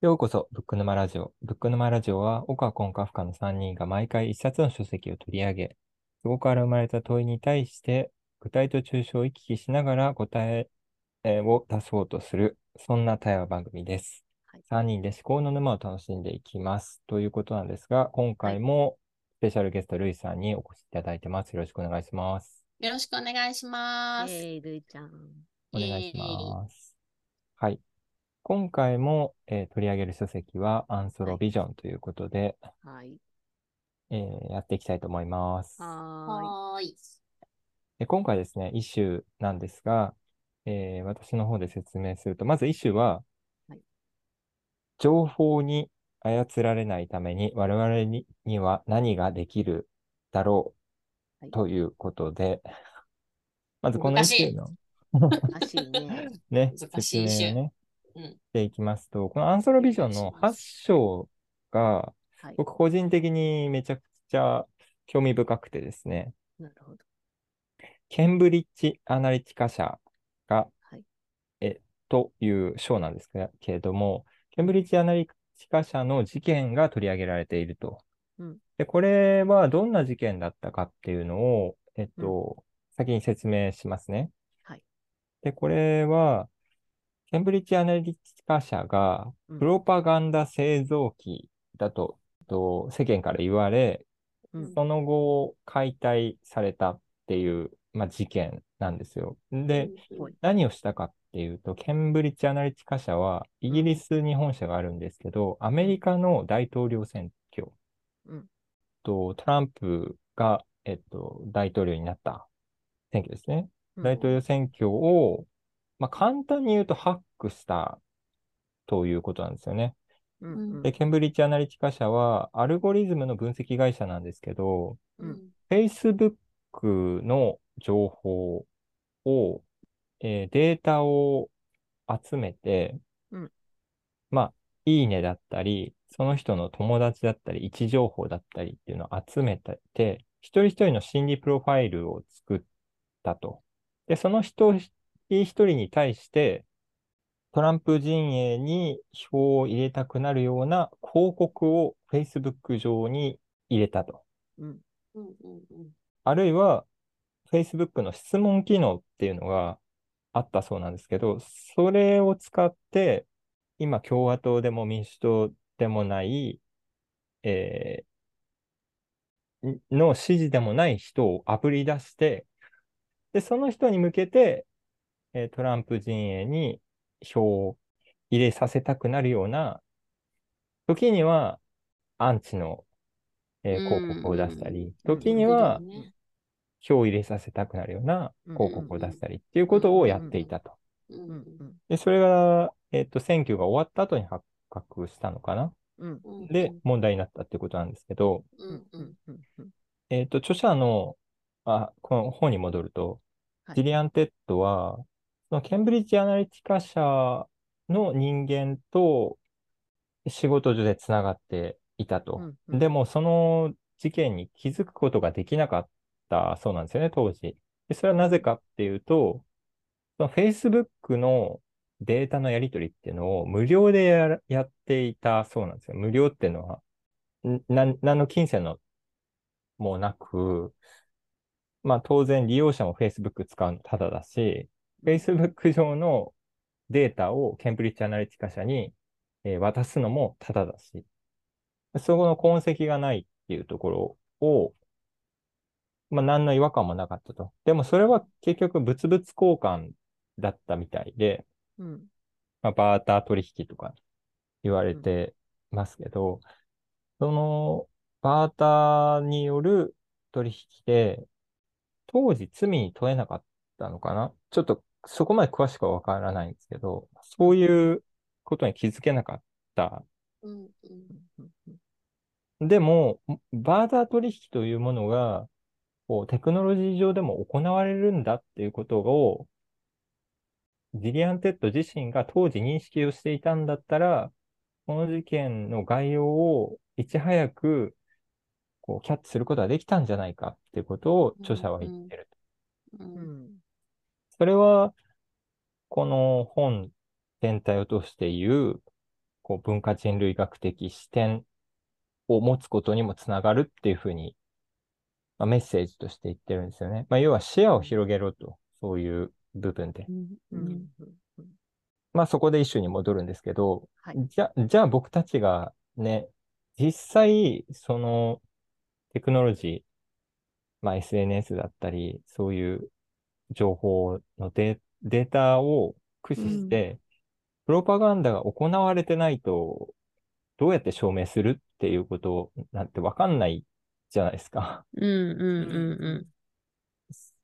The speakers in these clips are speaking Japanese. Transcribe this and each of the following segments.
ようこそ、ブック沼ラジオ。ブック沼ラジオは、岡コンカフカの3人が毎回一冊の書籍を取り上げ、そこから生まれた問いに対して、具体と抽象を行き来しながら答えを出そうとする、そんな対話番組です。はい、3人で思考の沼を楽しんでいきます。ということなんですが、今回もスペシャルゲスト、ルイさんにお越しいただいてます。よろしくお願いします。よろしくお願いします。えー、ルイちゃん。お願いします。はい。今回も、えー、取り上げる書籍はアンソロビジョンということで、はい。えー、やっていきたいと思います。はい。で今回ですね、イシューなんですが、えー、私の方で説明すると、まずイシューは、はい、情報に操られないために我々にには何ができるだろうということで、はい、まずこのイシューの難しいね。ね、説明ね、していきますと、このアンソロビジョンの8章が、僕個人的にめちゃくちゃ興味深くてですね、なるほど。ケンブリッジ・アナリティカ社が、はい、えという章なんですけれども、ケンブリッジ・アナリティカ社の事件が取り上げられていると。うん、でこれはどんな事件だったかっていうのを、えっと、うん、先に説明しますね。はい、で、これは、ケンブリッジアナリティカ社がプロパガンダ製造機だとうん、と世間から言われ、うん、その後解体されたっていう、まあ、事件なんですよ。で、うん、何をしたかっていうと、ケンブリッジアナリティカ社はイギリスに本社があるんですけど、アメリカの大統領選挙、とトランプが、えっと、大統領になった選挙ですね。大統領選挙をまあ、簡単に言うとハックしたということなんですよね。うん、で、ケンブリッジアナリティカ社はアルゴリズムの分析会社なんですけど、うん、Facebook の情報を、えー、データを集めて、うん、まあ、いいねだったり、その人の友達だったり、位置情報だったりっていうのを集めて、一人一人の心理プロファイルを作ったと。で、その人一人に対して、トランプ陣営に票を入れたくなるような広告を Facebook 上に入れたと。うんあるいは、Facebook の質問機能っていうのがあったそうなんですけど、それを使って、今、共和党でも民主党でもない、えー、の支持でもない人をあぶり出して、で、その人に向けて、えトランプ陣営に票を入れさせたくなるような、時にはアンチの、えー、広告を出したり、時には票を入れさせたくなるような広告を出したりっていうことをやっていたと。で、それが、えっ、と、選挙が終わった後に発覚したのかな。で、問題になったっていうことなんですけど、えっ、と、著者の、あ、この本に戻ると、ジリアン・テットは、そのケンブリッジアナリティカ社の人間と仕事上でつながっていたと。うんうん、でも、その事件に気づくことができなかったそうなんですよね、当時。でそれはなぜかっていうと、その Facebook のデータのやり取りっていうのを無料でややっていたそうなんですよ。無料っていうのは、な何の金銭のもなく、まあ当然利用者も Facebook 使うのただだし、Facebook 上のデータをケンブリッジアナリティカ社に、えー、渡すのもただだし、そこの痕跡がないっていうところを、まあ、何の違和感もなかったと。でもそれは結局物々交換だったみたいで、うん、まあ、バーター取引とか言われてますけど、うん、そのバーターによる取引で、当時罪に問えなかったのかな？ちょっとそこまで詳しくはわからないんですけど、そういうことに気づけなかった。でも、バーター取引というものが、こうテクノロジー上でも行われるんだっていうことを、ジリアン・テット自身が当時認識をしていたんだったら、この事件の概要をいち早くこうキャッチすることができたんじゃないかっていうことを著者は言ってる。うん、うんそれは、この本全体を通して言う、こう文化人類学的視点を持つことにもつながるっていうふうに、まあ、メッセージとして言ってるんですよね。まあ、要は視野を広げろと、そういう部分で。まあそこで一種に戻るんですけど、はい、じゃ、じゃあ僕たちがね、実際、そのテクノロジー、まあ SNS だったり、そういう情報のデデータを駆使して、プロパガンダが行われてないと、どうやって証明するっていうことなんてわかんないじゃないですか。うんうんうんうん。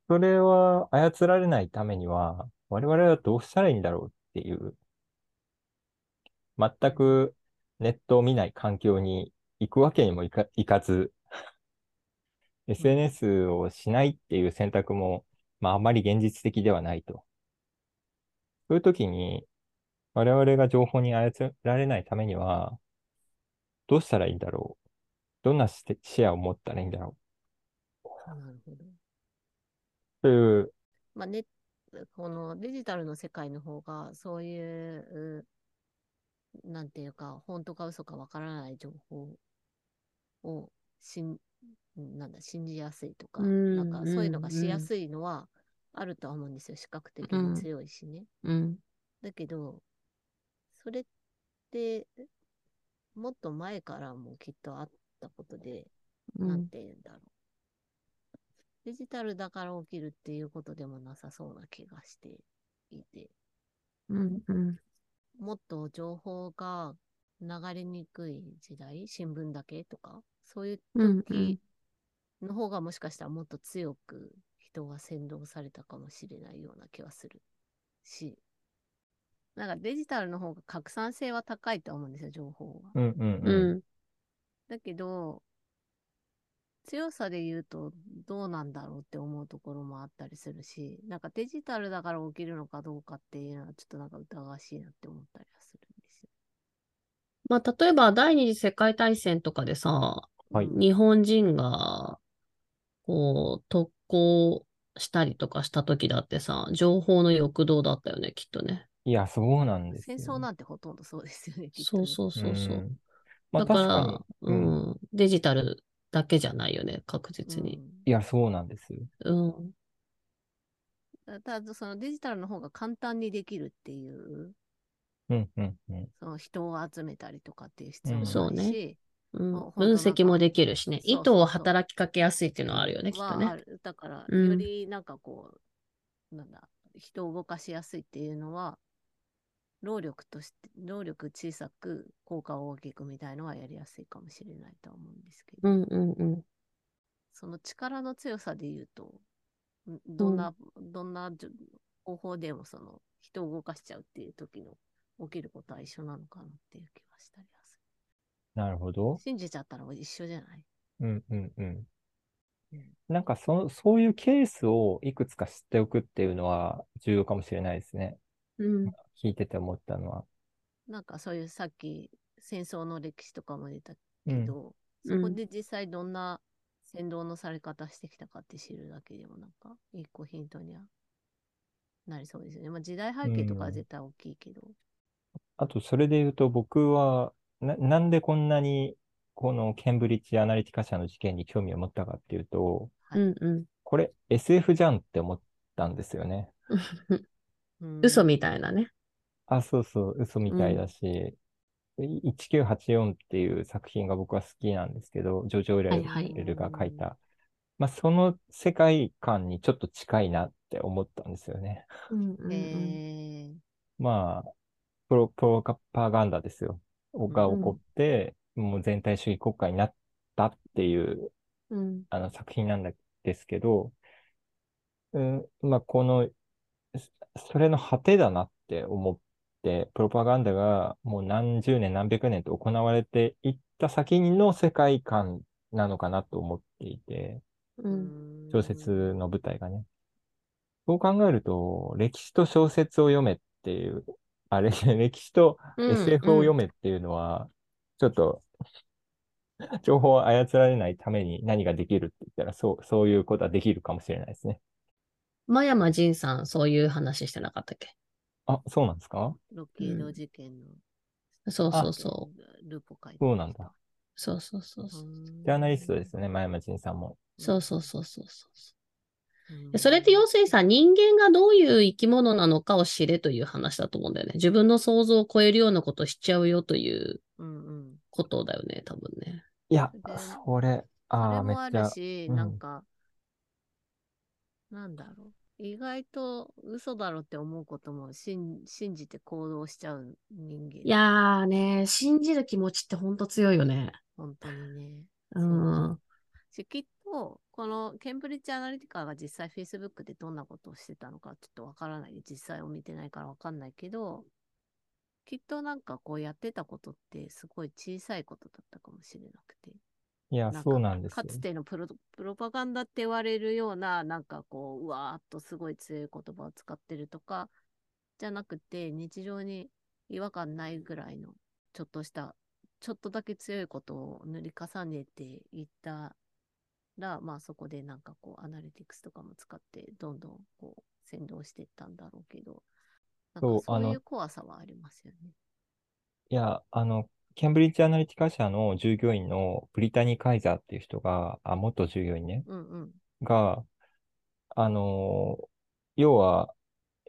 それは操られないためには、我々はどうしたらいいんだろうっていう、全くネットを見ない環境に行くわけにもいかいかず、SNS をしないっていう選択も、まあ、あまり現実的ではないと。そういう時に、我々が情報に操られないためには、どうしたらいいんだろう？どんな視野を持ったらいいんだろう？なるほど。という。まあね、このデジタルの世界の方が、そういう、なんていうか、本当か嘘かわからない情報をしん、なんだ、信じやすいとか、なんかそういうのがしやすいのはあるとは思うんですよ。視覚的に強いしね。うん、だけど、それって、もっと前からもきっとあったことで、うん、なんて言うんだろう。デジタルだから起きるっていうことでもなさそうな気がしていて。うんうん、もっと情報が流れにくい時代、新聞だけとか、そういう時の方がもしかしたらもっと強く人が先導されたかもしれないような気はするし、なんかデジタルの方が拡散性は高いと思うんですよ、情報は。うんうんうん、だけど、強さで言うとどうなんだろうって思うところもあったりするし、なんかデジタルだから起きるのかどうかっていうのはちょっとなんか疑わしいなって思ったりはするんですよ。まあ、例えば第二次世界大戦とかでさ、はい、日本人がこう特攻したりとかした時だってさ、情報の欲動だったよね、きっとね。いや、そうなんですよ、戦争なんてほとんどそうですよね。ねそうそうそうそう。うまあ、だから、うん、うん、デジタルだけじゃないよね、確実に。うん、いや、そうなんですよ。うん。ただ、そのデジタルの方が簡単にできるっていう、うんうんうん、その人を集めたりとかっていう必要もないし、そうね。うん、分析もできるしね。意図を働きかけやすいっていうのはあるよね、きっとね。だから、よりなんかこう、なんだ、人を動かしやすいっていうのは、労力として、労力小さく効果を大きくみたいのはやりやすいかもしれないと思うんですけど、うんうんうん、その力の強さで言うと、どんな、うん、どんな方法でもその人を動かしちゃうっていう時の起きることは一緒なのかなっていう気はしたり。なるほど。信じちゃったら一緒じゃない？うんうんうん。なんかそそういうケースをいくつか知っておくっていうのは重要かもしれないですね。うん、聞いてて思ったのは。なんかそういうさっき戦争の歴史とかも出たけど、うん、そこで実際どんな先導のされ方してきたかって知るだけでもなんか一個ヒントにはなりそうですよね。まあ時代背景とかは絶対大きいけど。うん、あとそれで言うと僕はななんでこんなにこのケンブリッジアナリティカ社の事件に興味を持ったかっていうと、はい、これ SF じゃんって思ったんですよね。嘘みたいなね。あ、そうそう、嘘みたいだし、うん、1984っていう作品が僕は好きなんですけど、ジョジョ・レルが書いた、はいはい、まあ、その世界観にちょっと近いなって思ったんですよね。うんうんうん、まあ、プロ、プロパガンダですよ。が起こって、うん、もう全体主義国家になったっていう、うん、あの作品なんですけど、うん、まあ、この、それの果てだなって思っ、プロパガンダがもう何十年何百年と行われていった先の世界観なのかなと思っていて、うん、小説の舞台がね。そう考えると、歴史と小説を読めっていう、あれ、歴史と SF を読めっていうのは、ちょっと、情報を操られないために何ができるって言ったら、そう、そういうことはできるかもしれないですね。真山仁さん、そういう話してなかったっけ？あ、そうなんですか？ロッキード事件のそうそうそう。ルポ書いてそうなんだ。そうそうそうそう。ジャーナリストですね、前山仁さんも。そうそうそうそうそう。それって要するにさ、人間がどういう生き物なのかを知れという話だと思うんだよね。自分の想像を超えるようなことをしちゃうよということだよね、多分ね。いや、それ、ああ、めっちゃ。し、なんか、なんだろう。意外と嘘だろって思うことも信じて行動しちゃう人間。いやーね、信じる気持ちってほんと強いよね。本当にね。うん。しきっと、このケンブリッジアナリティカが実際 Facebook でどんなことをしてたのかちょっとわからない。実際を見てないからわかんないけど、きっとなんかこうやってたことってすごい小さいことだったかもしれなくて。いや、そうなんですかつてのプロプロパガンダって言われるような、なんかこう、うわーっとすごい強い言葉を使ってるとか、じゃなくて、日常に違和感ないぐらいの、ちょっとした、ちょっとだけ強いことを塗り重ねていったら、まあそこでなんかこう、アナリティクスとかも使って、どんどんこう、先導していったんだろうけど、なんかそういう怖さはありますよね。いや、あの、ケンブリッジアナリティカ社の従業員のブリタニー・カイザーっていう人が、あ、元従業員ね、うんうん、が、あの、要は、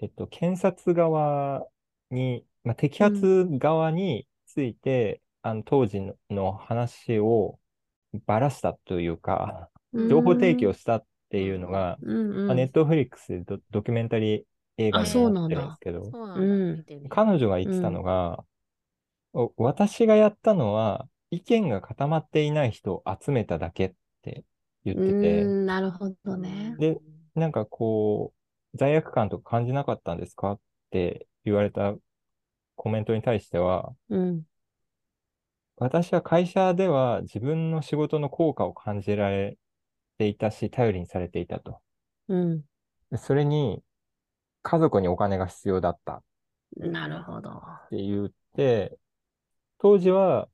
えっと、検察側に、まあ、摘発側について、うん、あの当時の話をばらしたというか、情報提供したっていうのが、ネットフリックスでドドキュメンタリー映画になってるんですけど、彼女が言ってたのが、私がやったのは、意見が固まっていない人を集めただけって言ってて。なるほどね。で、なんかこう、罪悪感とか感じなかったんですかって言われたコメントに対しては、うん、私は会社では自分の仕事の効果を感じられていたし、頼りにされていたと。うん、それに、家族にお金が必要だった。なるほど。って言って、当時は、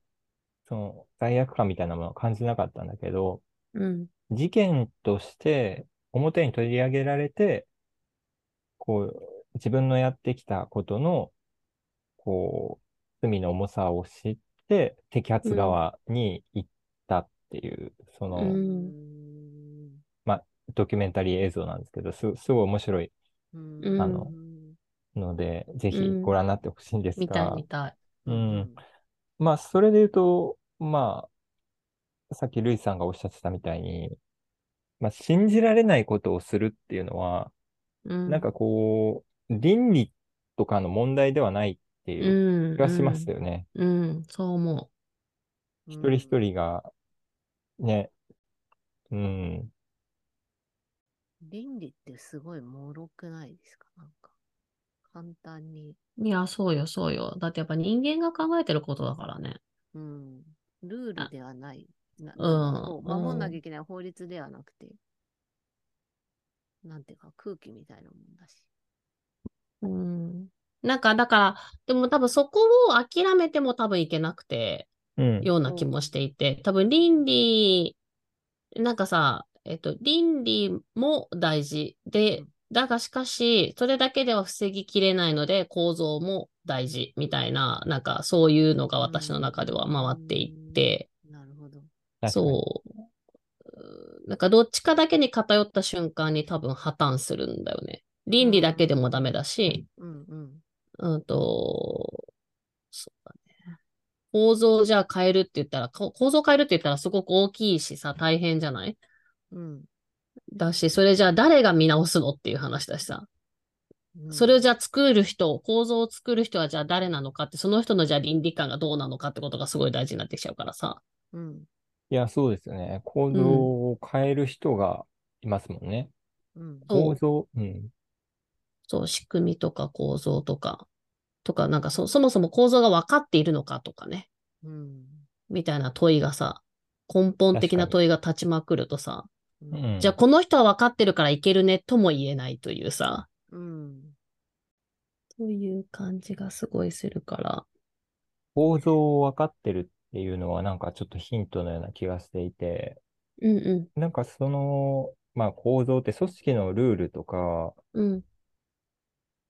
その罪悪感みたいなものを感じなかったんだけど、うん、事件として表に取り上げられて、こう、自分のやってきたことの、こう、罪の重さを知って、摘発側に行ったっていう、うん、その、ドキュメンタリー映像なんですけど、すすごい面白い、あの、ので、ぜひご覧になってほしいんですが、見たい見たい。うん。まあ、それで言うと、まあ、さっきルイさんがおっしゃってたみたいに、まあ、信じられないことをするっていうのは、うん、なんかこう、倫理とかの問題ではないっていう気がしますよね。うん、うん、そう思う。一人一人が、ね、うん。倫理ってすごい脆くないですか？なんか。簡単に。いや、そうよ、そうよ。だってやっぱ人間が考えてることだからね。うん。ルールではない。なうん。守んなきゃいけない法律ではなくて、なんていうか空気みたいなもんだし。うん。なんか、だから、でも多分そこを諦めても多分いけなくて、うん、ような気もしていて、多分倫理、なんかさ、えっと、倫理も大事で、だがしかし、それだけでは防ぎきれないので、構造も大事みたいな、なんかそういうのが私の中では回っていって、なるほど。そう。なんかどっちかだけに偏った瞬間に多分破綻するんだよね。倫理だけでもダメだし、うんうん。うんと、そうだね。構造じゃあ変えるって言ったら、構造変えるって言ったらすごく大きいしさ、大変じゃない？うん。だし、それじゃあ誰が見直すのっていう話だしさ。それをじゃあ作る人、構造を作る人はじゃあ誰なのかって、その人のじゃあ倫理観がどうなのかってことがすごい大事になってきちゃうからさ。うん。いや、そうですよね。構造を変える人がいますもんね。うん。構造、うん。そう、仕組みとか構造とか、とか、なんかそそもそも構造が分かっているのかとかね。うん。みたいな問いがさ、根本的な問いが立ちまくるとさ、うん、じゃあこの人は分かってるからいけるねとも言えないというさ、うん、という感じがすごいするから。構造を分かってるっていうのはなんかちょっとヒントのような気がしていて、うんうん、なんかその、まあ構造って組織のルールとか、うん、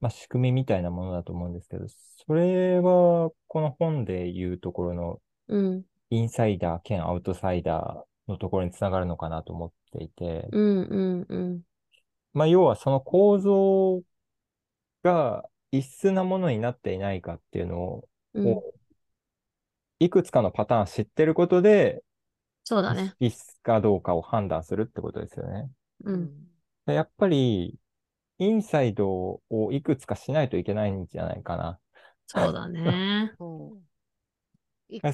まあ、仕組みみたいなものだと思うんですけど、それは、この本で言うところの、うん。インサイダー兼アウトサイダーのところにつながるのかなと思っていて、うんうんうん。まあ、要はその構造が異質なものになっていないかっていうのを、うん、いくつかのパターン知ってることで、そうだね。異質かどうかを判断するってことですよね。うん。でやっぱり、インサイドをいくつかしないといけないんじゃないかな。そうだね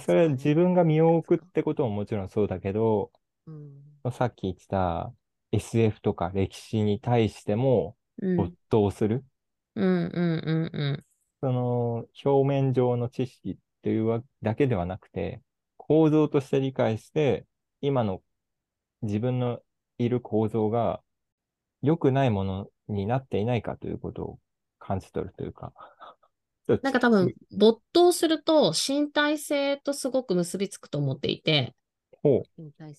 それは自分が身を置くってことももちろんそうだけど、うんさっき言ってた SF とか歴史に対してもうん。没頭する。うんうんうんうん。その表面上の知識っていうわだけではなくて、構造として理解して、今の自分のいる構造が良くないものになっていないかということを感じ取るというか。なんか多分、没頭すると身体性とすごく結びつくと思っていて、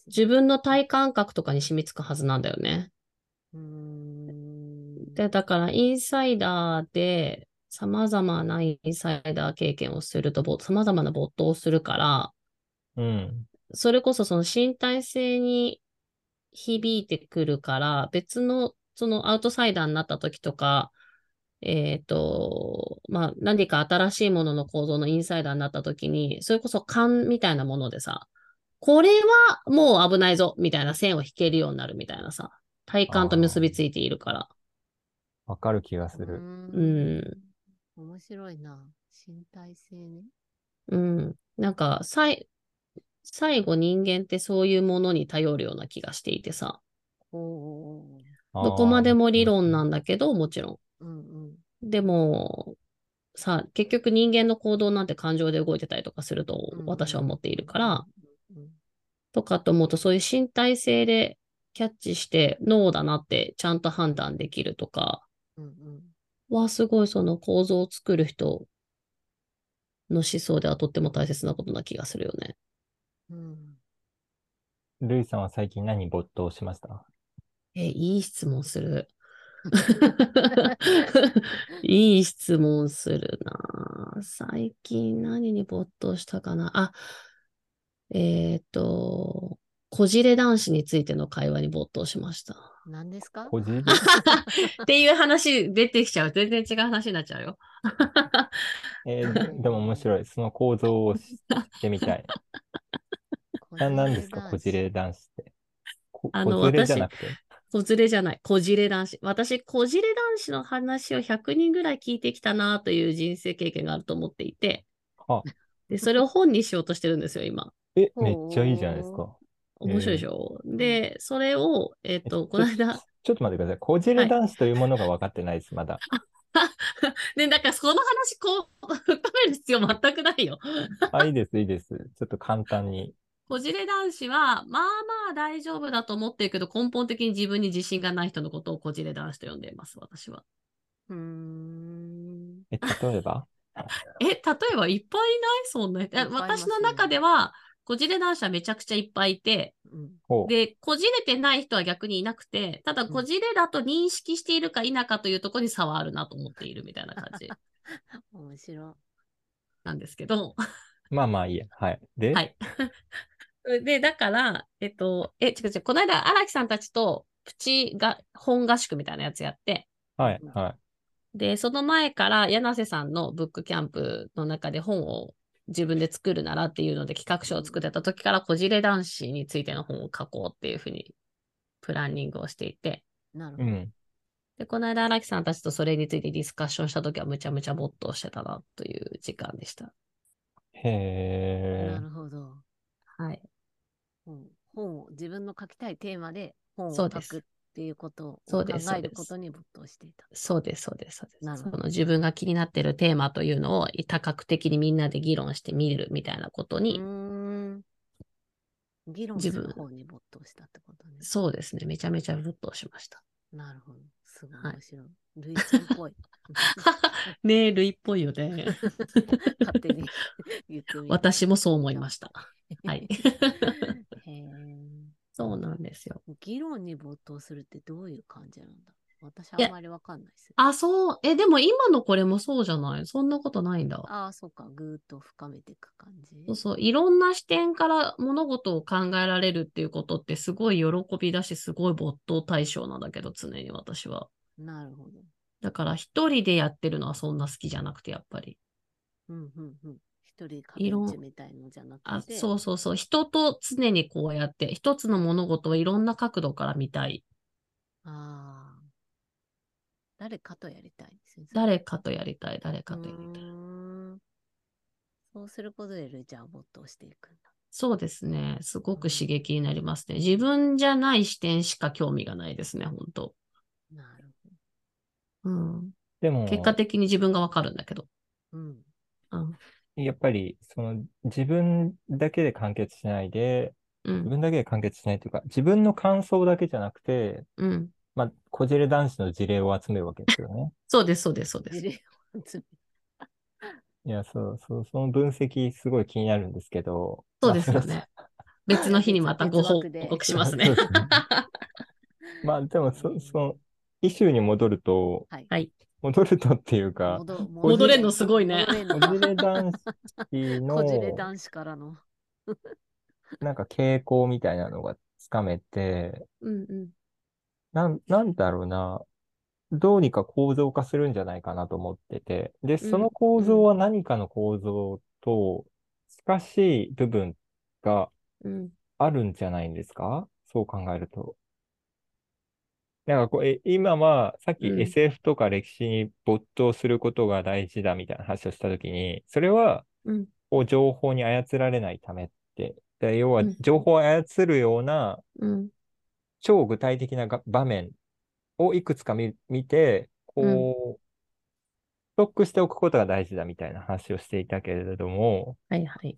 自分の体感覚とかに染みつくはずなんだよね。うーんで、だからインサイダーで様々なインサイダー経験をすると、ぼ様々な没頭をするから、う。うん。それこそその身体性に響いてくるから、別のそのアウトサイダーになった時とか、えっ、と、まあ、何か新しいものの構造のインサイダーになった時に、それこそ勘みたいなものでさ、これはもう危ないぞ、みたいな線を引けるようになるみたいなさ、体感と結びついているから。わかる気がする。うんん。面白いな。身体性ね。うん。なんか、さい、最後人間ってそういうものに頼るような気がしていてさ、どこまでも理論なんだけど、もちろん。うんうん。でも、さ、結局人間の行動なんて感情で動いてたりとかするとうん私は思っているから、うんとかと思うとそういう身体性でキャッチして脳だなってちゃんと判断できるとかうんうんはすごいその構造を作る人の思想ではとっても大切なことな気がするよね。うんルイさんは最近何に没頭しました？え、いい質問する。いい質問するな。最近何に没頭したかな？あ、えっ、と、こじれ男子についての会話に没頭しました。何ですか？こじ？り っていう話出てきちゃう。全然違う話になっちゃうよ。えーでも面白い。その構造を知ってみたい。な何ですか、こじれ男子って。こあのこずれじゃなくて？こずれじゃない。こじれ男子。私、こじれ男子の話を100人ぐらい聞いてきたなという人生経験があると思っていて、はで、それを本にしようとしてるんですよ、今。え、めっちゃいいじゃないですか。面白いでしょ、で、それを、えっ、と、この間、ちょちょっと待ってください。こじれ男子というものが分かってないです、まだ。で、だからその話、こう、深める必要全くないよ。あ、いいです、いいです。ちょっと簡単に。こじれ男子は、まあまあ大丈夫だと思ってるけど、根本的に自分に自信がない人のことをこじれ男子と呼んでいます、私は。うーん。え、例えば？え、例えばいっぱいいない？そんな。私の中では、こじれ男子はめちゃくちゃいっぱいいて、うん。で、こじれてない人は逆にいなくて、ただ、こじれだと認識しているか否かというところに差はあるなと思っているみたいな感じ 面白なんですけど。まあまあいいや。はい。で、はい。で、だから、えっと、え、違う違う、この間、荒木さんたちと、プチが、本合宿みたいなやつやって、はい、はい。で、その前から、柳瀬さんのブックキャンプの中で本を自分で作るならっていうので企画書を作ってた時から、こじれ男子についての本を書こうっていうふうに、プランニングをしていて、い。なるほど。うん。で、この間、荒木さんたちとそれについてディスカッションした時は、むちゃむちゃ没頭してたな、という時間でした。へなるほど。はい。本本を自分の書きたいテーマで本を書そうですくっていうことを考そうですそうえることに没頭していた。そうです、そうです、そうです。なるほどその自分が気になってるテーマというのを多角的にみんなで議論してみるみたいなことうに。議論す自分る方に没頭したってことね。そうですね、めちゃめちゃぶっとしました。なるほど。すごいはい面白い。ルイちゃんっぽい。ねえ、ルイっぽいよね。勝手に言ってみた。私もそう思いました。はい。へーそうなんですよ。議論に没頭するってどういう感じなんだ？私あんまりわかんないです。あ、そう。え、でも今のこれもそうじゃない？そんなことないんだ。ああ、そうか。ぐーっと深めていく感じ？そうそう。いろんな視点から物事を考えられるっていうことってすごい喜びだし、すごい没頭対象なんだけど、常に私は。なるほど。だから一人でやってるのはそんな好きじゃなくて、やっぱり。うんうんうん。一人壁打ちみたいのじゃなくて。あ、そうそうそう。人と常にこうやって、一つの物事をいろんな角度から見たい。ああ。誰かとやりたいですね。誰かとやりたい、誰かとやりたい。そうすることでルチャー没頭していくんだ。そうですね。すごく刺激になりますね。自分じゃない視点しか興味がないですね、本当なるほど。うん。でも、結果的に自分がわかるんだけど。うん。うん。やっぱり、その、自分だけで完結しないで、うん、自分だけで完結しないというか、自分の感想だけじゃなくて、うん。まあ、こじれ男子の事例を集めるわけですよね。そうです、そうです、そうです。いや、そうそう、その分析すごい気になるんですけど。そうですよね。別の日にまたご報告しますね。まあ、でもそ、その、イシューに戻ると、はい。戻るとっていうか、戻れんのすごいね。こじれ男子の、こじれ男子からの、なんか傾向みたいなのがつかめて、うんうん。なん、なんだろうな、どうにか構造化するんじゃないかなと思ってて、で、その構造は何かの構造と近しい部分があるんじゃないんですか、そう考えると。なんかこれ、今は、さっき SF とか歴史に没頭することが大事だみたいな話をしたときに、それは、こう情報に操られないためって、で要は情報を操るような、超具体的な場面をいくつか見見て、こう、ストックしておくことが大事だみたいな話をしていたけれども、はいはい。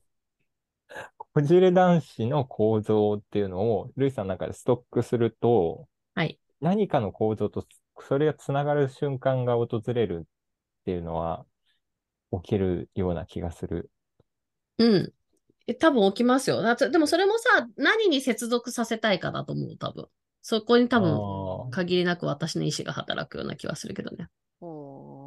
こじれ男子の構造っていうのを、ルイさんの中でストックすると、はい。何かの構造とそれがつながる瞬間が訪れるっていうのは起きるような気がする。うん。多分起きますよ。だでもそれもさ、何に接続させたいかだと思う、多分。そこに多分、限りなく私の意思が働くような気はするけどね。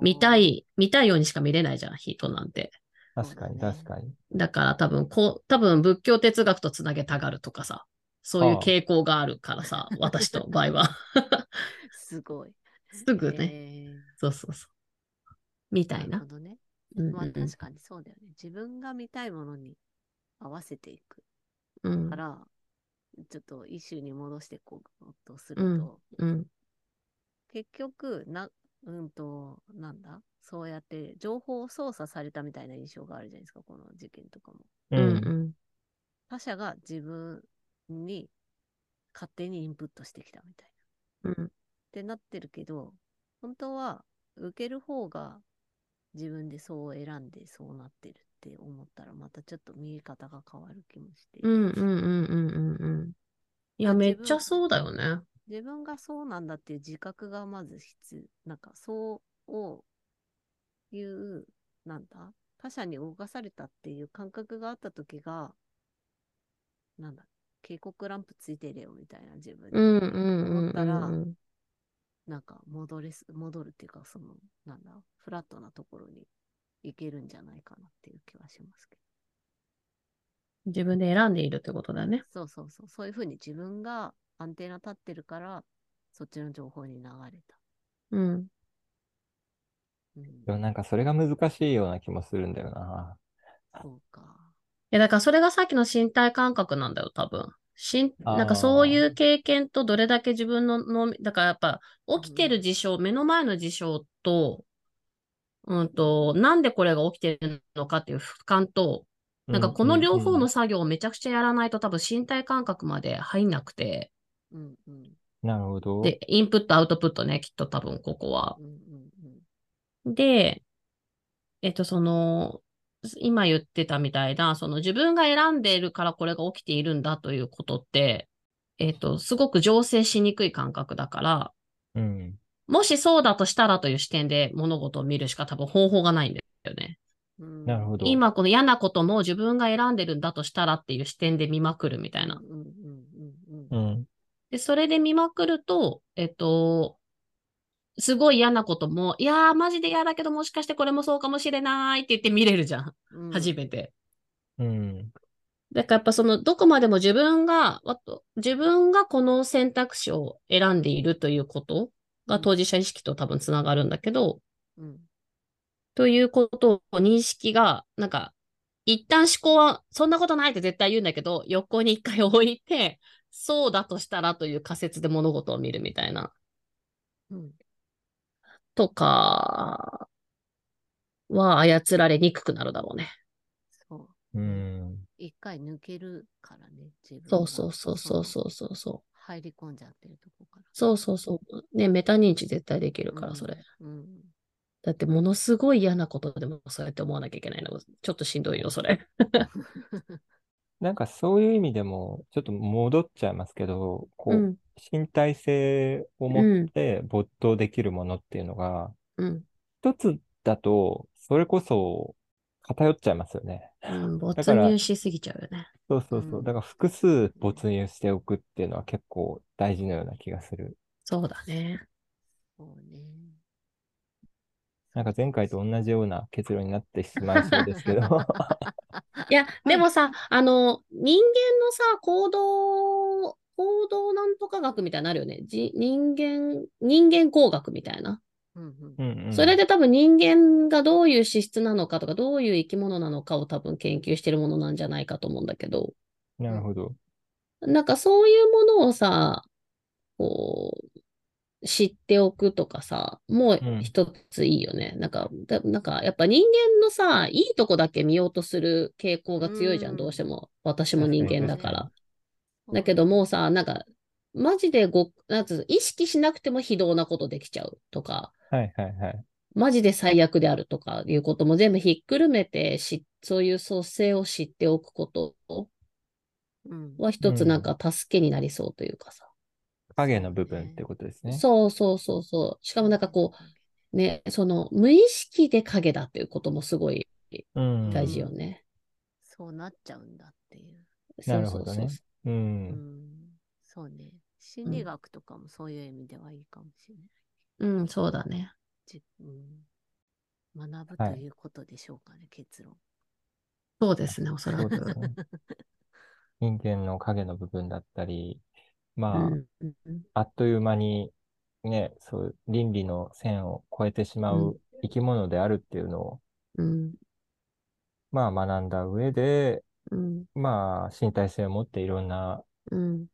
見たい、見たいようにしか見れないじゃん、人なんて。確かに、確かに。だから多分、こう、多分仏教哲学とつなげたがるとかさ、そういう傾向があるからさ、私と場合は。すごい。すぐね、えー。そうそうそう。みたいな。なるほどね。まあ確かにそうだよね。自分が見たいものに合わせていく。うん、から、ちょっとイシューに戻していこうとすると、うん、結局、な、うんと、なんだ？そうやって情報を操作されたみたいな印象があるじゃないですか、この事件とかも。うん、他者が自分に勝手にインプットしてきたみたいな。うん、ってなってるけど、本当は受ける方が自分でそう選んでそうなってるって思ったら、またちょっと見え方が変わる気もして。うんうんうんうんうんうん。いや、めっちゃそうだよね。自分がそうなんだっていう自覚がまず必要。なんか、そういう、なんだ？他者に動かされたっていう感覚があった時が、なんだ？警告ランプついてるよみたいな自分に思ったら、なんか戻れす、戻るっていうか、その、なんだ、フラットなところに行けるんじゃないかなっていう気はしますけど。自分で選んでいるってことだね。そうそうそう。そういうふうに自分がアンテナ立ってるから、そっちの情報に流れた。うん。うん、でもなんかそれが難しいような気もするんだよな。そうか。や、だからそれがさっきの身体感覚なんだよ、多分。しんなんかそういう経験とどれだけ自分の脳だからやっぱ起きてる事象、うん、目の前の事象と、うんと、なんでこれが起きてるのかっていう俯瞰と、なんかこの両方の作業をめちゃくちゃやらないと多分身体感覚まで入んなくて。うんうん、なるほど。で、インプット、アウトプットね、きっと多分ここは。うんうんうん、で、えっと、その、今言ってたみたいな、その自分が選んでいるからこれが起きているんだということって、えっ、と、すごく醸成しにくい感覚だから、うん、もしそうだとしたらという視点で物事を見るしか多分方法がないんだよね。なるほど。今この嫌なことも自分が選んでるんだとしたらっていう視点で見まくるみたいな。うん、で、それで見まくると、えっと、すごい嫌なことも、いやー、マジで嫌だけど、もしかしてこれもそうかもしれないって言って見れるじゃん。うん初めて。うん。だからやっぱその、どこまでも自分が、わと自分がこの選択肢を選んでいるということが当事者意識と多分つながるんだけど、うん。ということを認識が、なんか、一旦思考は、そんなことないって絶対言うんだけど、横に一回置いて、そうだとしたらという仮説で物事を見るみたいな。うん。とかは操られにくくなるだろうね。そう。うん。一回抜けるからね、自分がそうそうそうそうのそうそうそう。入り込んじゃってるとこから。そうそうそう。ね、メタ認知絶対できるから、それ。うん。だって、ものすごい嫌なことでもそうやって思わなきゃいけないの。ちょっとしんどいよ、それ。なんかそういう意味でも、ちょっと戻っちゃいますけど、こう、うん、身体性を持って没頭できるものっていうのが、うん、一つだと、それこそ偏っちゃいますよね。うん。没から入しすぎちゃうよね。そうそうそうう。んだから複数没入しておくっていうのは結構大事なような気がする。そうだね。そうね。なんか前回と同じような結論になってしまいそうですけど。いや、でもさ、あの、人間のさ、行動、行動なんとか学みたいなのあるよね。じ人間、人間工学みたいな。うんうんうんうん。それで多分人間がどういう資質なのかとか、どういう生き物なのかを多分研究してるものなんじゃないかと思うんだけど、なるほど。なんかそういうものをさ、こう、知っておくとかさ、もううん一ついいよね。なんか、だなんかやっぱ人間のさ、いいとこだけ見ようとする傾向が強いじゃん、うんどうしても。私も人間だから。だけどもうさ、なんか、マジでご、なんつうの意識しなくても非道なことできちゃうとか、はいはいはい。マジで最悪であるとかいうことも全部ひっくるめてし、そういう創生を知っておくことうんは一つなんか助けになりそうというかさ。影の部分ってことですね。そうそうそうそう。しかもなんかこう、ね、その無意識で影だっていうこともすごいうん。大事よね。そうなっちゃうんだっていう。なるほどねそうそうそうう。うんん。そうね。心理学とかもそういう意味ではいいかもしれない。うん、そうだね。じうん、学ぶはいということでしょうかね、結論。そうですね、おそらそうく。人間の影の部分だったり、まあ、あっという間にね、そういう倫理の線を越えてしまう生き物であるっていうのを、うんまあ学んだ上で、うんまあ身体性を持っていろんなうん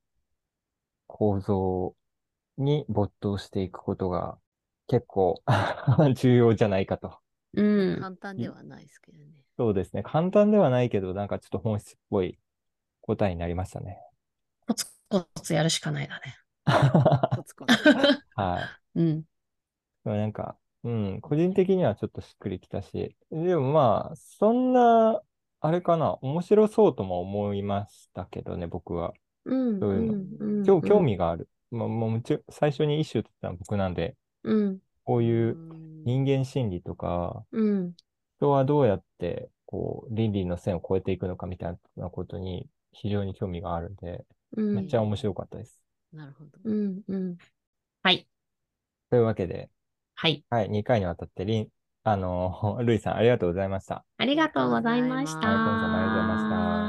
構造に没頭していくことが結構 重要じゃないかと。うん簡単ではないですけどね。そうですね。簡単ではないけど、なんかちょっと本質っぽい答えになりましたね。コツコツやるしかないだね。コツコツ。はい。うん。なんか、うん、個人的にはちょっとしっくりきたし、でもまあ、そんな、あれかな、面白そうとも思いましたけどね、僕は。うん。そういうのうんうん興興味がある。まあ、もう最初にイシューって言ったのは僕なんで、うん。こういううん人間心理とか、うん。人はどうやって、こう、倫理の線を越えていくのかみたいなことに非常に興味があるんで、うん。めっちゃ面白かったです。なるほど。うん。うん。はい。というわけで、はい。はい、2回にわたってリン、あの、ルイさんありがとうございました。ありがとうございました。はい、コンさんもありがとうございました。